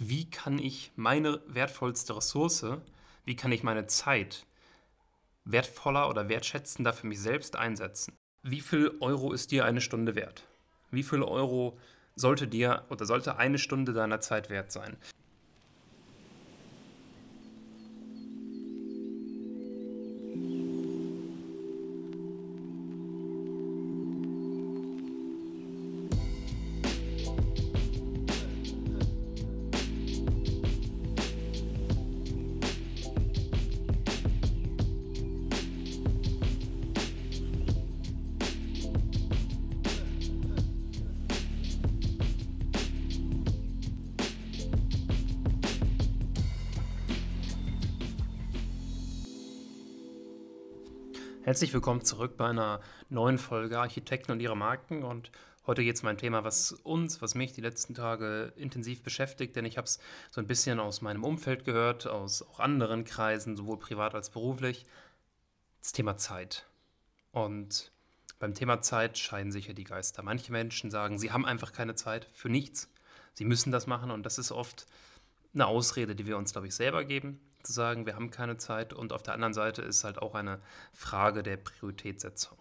wie kann ich meine wertvollste Ressource, wie kann ich meine Zeit wertvoller oder wertschätzender für mich selbst einsetzen? Wie viel Euro ist dir eine Stunde wert? Wie viel Euro sollte dir oder sollte eine Stunde deiner Zeit wert sein? Herzlich willkommen zurück bei einer neuen Folge Architekten und ihre Marken. Und heute geht es um ein Thema, was uns, was mich die letzten Tage intensiv beschäftigt, denn ich habe es so ein bisschen aus meinem Umfeld gehört, aus auch anderen Kreisen, sowohl privat als beruflich. Das Thema Zeit. Und beim Thema Zeit scheiden sich ja die Geister. Manche Menschen sagen, sie haben einfach keine Zeit für nichts. Sie müssen das machen und das ist oft eine Ausrede, die wir uns, glaube ich, selber geben zu sagen, wir haben keine Zeit. Und auf der anderen Seite ist halt auch eine Frage der Prioritätssetzung.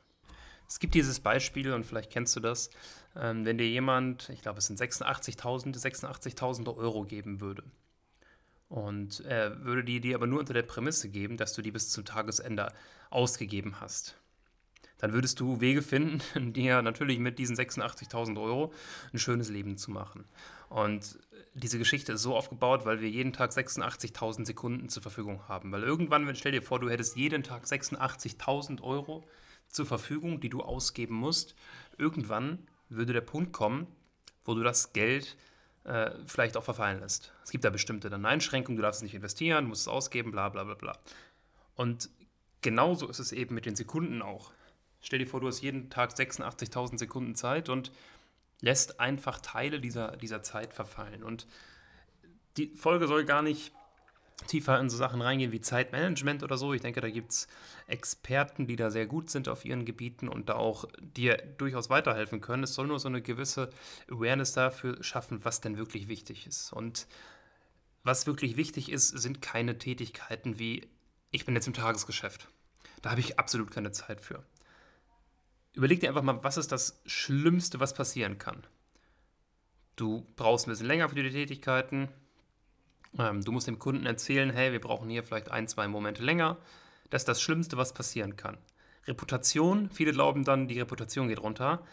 Es gibt dieses Beispiel, und vielleicht kennst du das, ähm, wenn dir jemand, ich glaube, es sind 86.000 86.000 Euro geben würde. Und er würde die dir aber nur unter der Prämisse geben, dass du die bis zum Tagesende ausgegeben hast. Dann würdest du Wege finden, dir natürlich mit diesen 86.000 Euro ein schönes Leben zu machen. Und diese Geschichte ist so aufgebaut, weil wir jeden Tag 86.000 Sekunden zur Verfügung haben. Weil irgendwann, wenn stell dir vor, du hättest jeden Tag 86.000 Euro zur Verfügung, die du ausgeben musst, irgendwann würde der Punkt kommen, wo du das Geld äh, vielleicht auch verfallen lässt. Es gibt da bestimmte dann Einschränkungen, du darfst es nicht investieren, musst es ausgeben, bla bla bla bla. Und genauso ist es eben mit den Sekunden auch. Stell dir vor, du hast jeden Tag 86.000 Sekunden Zeit und lässt einfach Teile dieser, dieser Zeit verfallen. Und die Folge soll gar nicht tiefer in so Sachen reingehen wie Zeitmanagement oder so. Ich denke, da gibt es Experten, die da sehr gut sind auf ihren Gebieten und da auch dir durchaus weiterhelfen können. Es soll nur so eine gewisse Awareness dafür schaffen, was denn wirklich wichtig ist. Und was wirklich wichtig ist, sind keine Tätigkeiten wie, ich bin jetzt im Tagesgeschäft. Da habe ich absolut keine Zeit für. Überleg dir einfach mal, was ist das Schlimmste, was passieren kann? Du brauchst ein bisschen länger für die Tätigkeiten. Ähm, du musst dem Kunden erzählen, hey, wir brauchen hier vielleicht ein, zwei Momente länger. Das ist das Schlimmste, was passieren kann. Reputation, viele glauben dann, die Reputation geht runter.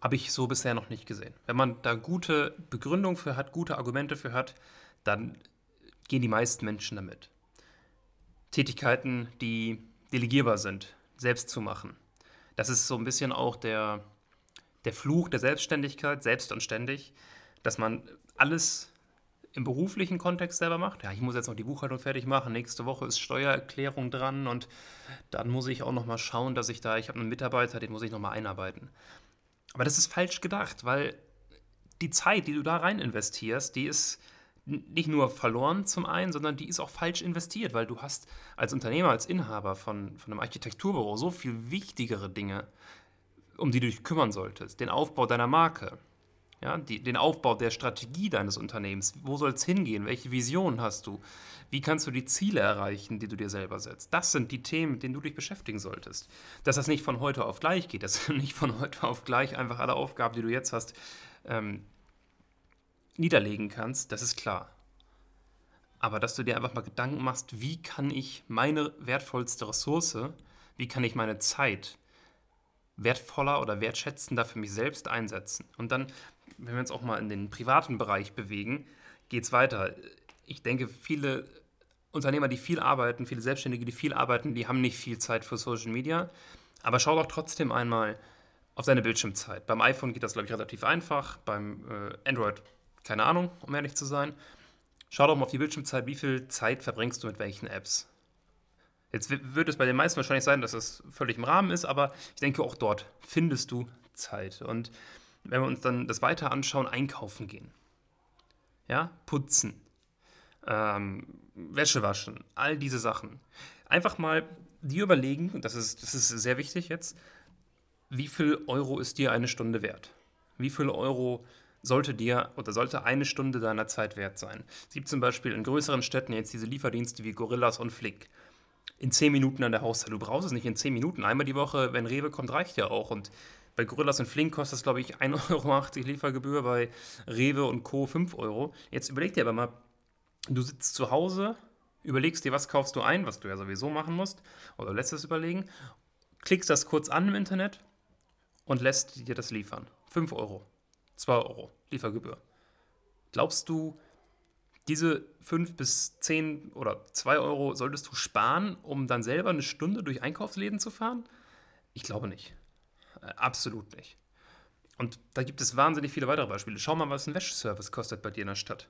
Habe ich so bisher noch nicht gesehen. Wenn man da gute Begründung für hat, gute Argumente für hat, dann gehen die meisten Menschen damit. Tätigkeiten, die delegierbar sind, selbst zu machen. Das ist so ein bisschen auch der, der Fluch der Selbstständigkeit, selbst und ständig, dass man alles im beruflichen Kontext selber macht. Ja, ich muss jetzt noch die Buchhaltung fertig machen. Nächste Woche ist Steuererklärung dran und dann muss ich auch noch mal schauen, dass ich da, ich habe einen Mitarbeiter, den muss ich noch mal einarbeiten. Aber das ist falsch gedacht, weil die Zeit, die du da rein investierst, die ist nicht nur verloren zum einen, sondern die ist auch falsch investiert, weil du hast als Unternehmer, als Inhaber von, von einem Architekturbüro so viel wichtigere Dinge, um die du dich kümmern solltest. Den Aufbau deiner Marke, ja, die, den Aufbau der Strategie deines Unternehmens. Wo soll es hingehen? Welche Vision hast du? Wie kannst du die Ziele erreichen, die du dir selber setzt? Das sind die Themen, mit denen du dich beschäftigen solltest. Dass das nicht von heute auf gleich geht, dass nicht von heute auf gleich einfach alle Aufgaben, die du jetzt hast, ähm, niederlegen kannst, das ist klar. Aber dass du dir einfach mal Gedanken machst, wie kann ich meine wertvollste Ressource, wie kann ich meine Zeit wertvoller oder wertschätzender für mich selbst einsetzen. Und dann, wenn wir uns auch mal in den privaten Bereich bewegen, geht es weiter. Ich denke, viele Unternehmer, die viel arbeiten, viele Selbstständige, die viel arbeiten, die haben nicht viel Zeit für Social Media. Aber schau doch trotzdem einmal auf deine Bildschirmzeit. Beim iPhone geht das, glaube ich, relativ einfach. Beim äh, Android keine Ahnung, um ehrlich zu sein. Schau doch mal auf die Bildschirmzeit, wie viel Zeit verbringst du mit welchen Apps. Jetzt wird es bei den meisten wahrscheinlich sein, dass das völlig im Rahmen ist, aber ich denke, auch dort findest du Zeit. Und wenn wir uns dann das weiter anschauen, einkaufen gehen. Ja, putzen, ähm, Wäsche waschen, all diese Sachen. Einfach mal dir überlegen, das ist, das ist sehr wichtig jetzt, wie viel Euro ist dir eine Stunde wert? Wie viel Euro sollte dir oder sollte eine Stunde deiner Zeit wert sein. Es gibt zum Beispiel in größeren Städten jetzt diese Lieferdienste wie Gorillas und Flick. In 10 Minuten an der Haustür. Du brauchst es nicht in 10 Minuten. Einmal die Woche, wenn Rewe kommt, reicht ja auch. Und bei Gorillas und Flink kostet das, glaube ich, 1,80 Euro Liefergebühr, bei Rewe und Co. 5 Euro. Jetzt überleg dir aber mal, du sitzt zu Hause, überlegst dir, was kaufst du ein, was du ja sowieso machen musst, oder lässt es überlegen, klickst das kurz an im Internet und lässt dir das liefern. 5 Euro, 2 Euro Liefergebühr. Glaubst du, diese 5 bis 10 oder 2 Euro solltest du sparen, um dann selber eine Stunde durch Einkaufsläden zu fahren? Ich glaube nicht. Äh, absolut nicht. Und da gibt es wahnsinnig viele weitere Beispiele. Schau mal, was ein Wäscheservice kostet bei dir in der Stadt.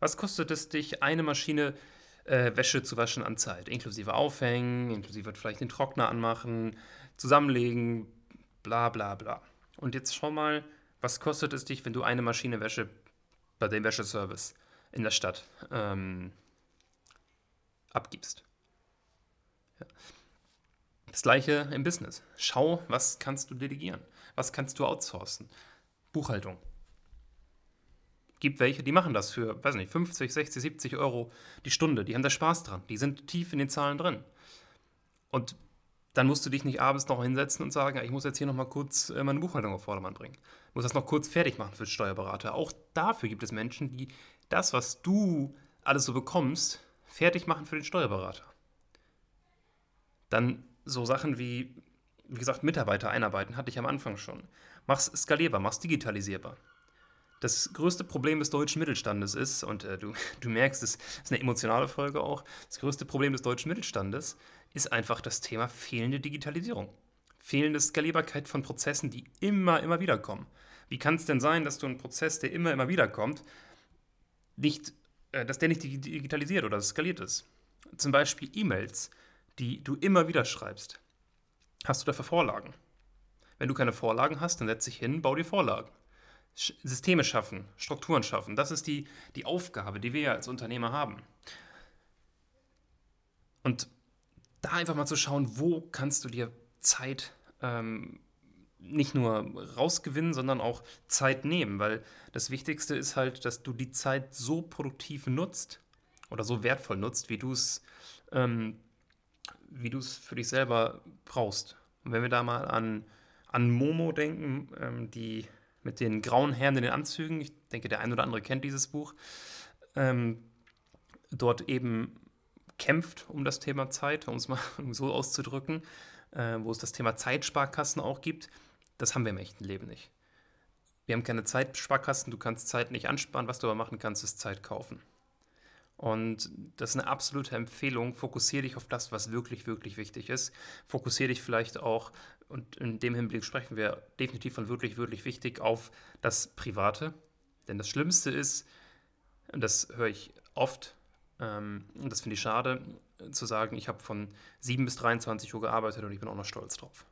Was kostet es dich, eine Maschine äh, Wäsche zu waschen an Zeit? Inklusive Aufhängen, inklusive vielleicht den Trockner anmachen, zusammenlegen, bla bla bla. Und jetzt schau mal, was kostet es dich, wenn du eine Maschine Wäsche bei dem Wäscheservice in der Stadt ähm, abgibst? Ja. Das gleiche im Business. Schau, was kannst du delegieren? Was kannst du outsourcen? Buchhaltung. Gibt welche, die machen das für, weiß nicht, 50, 60, 70 Euro die Stunde. Die haben da Spaß dran. Die sind tief in den Zahlen drin. Und dann musst du dich nicht abends noch hinsetzen und sagen, ich muss jetzt hier noch mal kurz äh, meine Buchhaltung auf Vordermann bringen. Ich muss das noch kurz fertig machen für den Steuerberater. Auch dafür gibt es Menschen, die das, was du alles so bekommst, fertig machen für den Steuerberater. Dann so Sachen wie, wie gesagt, Mitarbeiter einarbeiten, hatte ich am Anfang schon. Mach's skalierbar, mach's digitalisierbar. Das größte Problem des deutschen Mittelstandes ist, und äh, du, du merkst, es ist eine emotionale Folge auch, das größte Problem des deutschen Mittelstandes ist einfach das Thema fehlende Digitalisierung. Fehlende Skalierbarkeit von Prozessen, die immer, immer wieder kommen. Wie kann es denn sein, dass du einen Prozess, der immer, immer wieder kommt, nicht, äh, dass der nicht digitalisiert oder skaliert ist? Zum Beispiel E-Mails die du immer wieder schreibst. Hast du dafür Vorlagen? Wenn du keine Vorlagen hast, dann setz dich hin, bau dir Vorlagen. Systeme schaffen, Strukturen schaffen. Das ist die, die Aufgabe, die wir als Unternehmer haben. Und da einfach mal zu schauen, wo kannst du dir Zeit ähm, nicht nur rausgewinnen, sondern auch Zeit nehmen, weil das Wichtigste ist halt, dass du die Zeit so produktiv nutzt oder so wertvoll nutzt, wie du es ähm, für dich selber brauchst. Und wenn wir da mal an, an Momo denken, ähm, die mit den grauen Herren in den Anzügen, ich denke, der ein oder andere kennt dieses Buch, ähm, dort eben kämpft um das Thema Zeit, um es mal so auszudrücken, äh, wo es das Thema Zeitsparkassen auch gibt, das haben wir im echten Leben nicht. Wir haben keine Zeitsparkassen, du kannst Zeit nicht ansparen, was du aber machen kannst, ist Zeit kaufen. Und das ist eine absolute Empfehlung. Fokussiere dich auf das, was wirklich, wirklich wichtig ist. Fokussiere dich vielleicht auch, und in dem Hinblick sprechen wir definitiv von wirklich, wirklich wichtig, auf das Private. Denn das Schlimmste ist, und das höre ich oft, ähm, und das finde ich schade, zu sagen, ich habe von 7 bis 23 Uhr gearbeitet und ich bin auch noch stolz drauf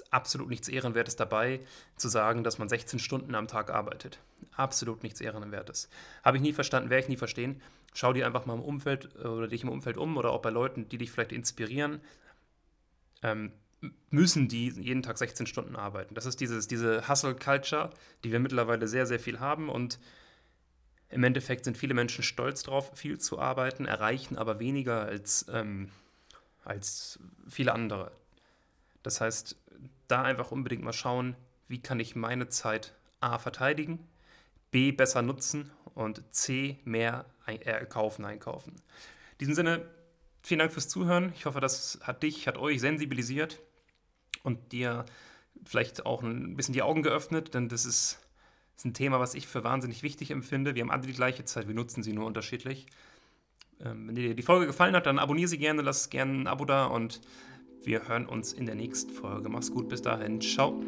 ist absolut nichts Ehrenwertes dabei, zu sagen, dass man 16 Stunden am Tag arbeitet. Absolut nichts Ehrenwertes. Habe ich nie verstanden, werde ich nie verstehen. Schau dir einfach mal im Umfeld äh, oder dich im Umfeld um oder auch bei Leuten, die dich vielleicht inspirieren. Ähm, müssen die jeden Tag 16 Stunden arbeiten. Das ist dieses, diese Hustle-Culture, die wir mittlerweile sehr, sehr viel haben und im Endeffekt sind viele Menschen stolz darauf, viel zu arbeiten, erreichen aber weniger als, ähm, als viele andere. Das heißt, da einfach unbedingt mal schauen, wie kann ich meine Zeit A verteidigen, B besser nutzen und C mehr äh, kaufen, einkaufen. In diesem Sinne, vielen Dank fürs Zuhören. Ich hoffe, das hat dich, hat euch sensibilisiert und dir vielleicht auch ein bisschen die Augen geöffnet, denn das ist, ist ein Thema, was ich für wahnsinnig wichtig empfinde. Wir haben alle die gleiche Zeit, wir nutzen sie nur unterschiedlich. Ähm, wenn dir die Folge gefallen hat, dann abonniere sie gerne, lass gerne ein Abo da und wir hören uns in der nächsten Folge. Mach's gut, bis dahin. Ciao.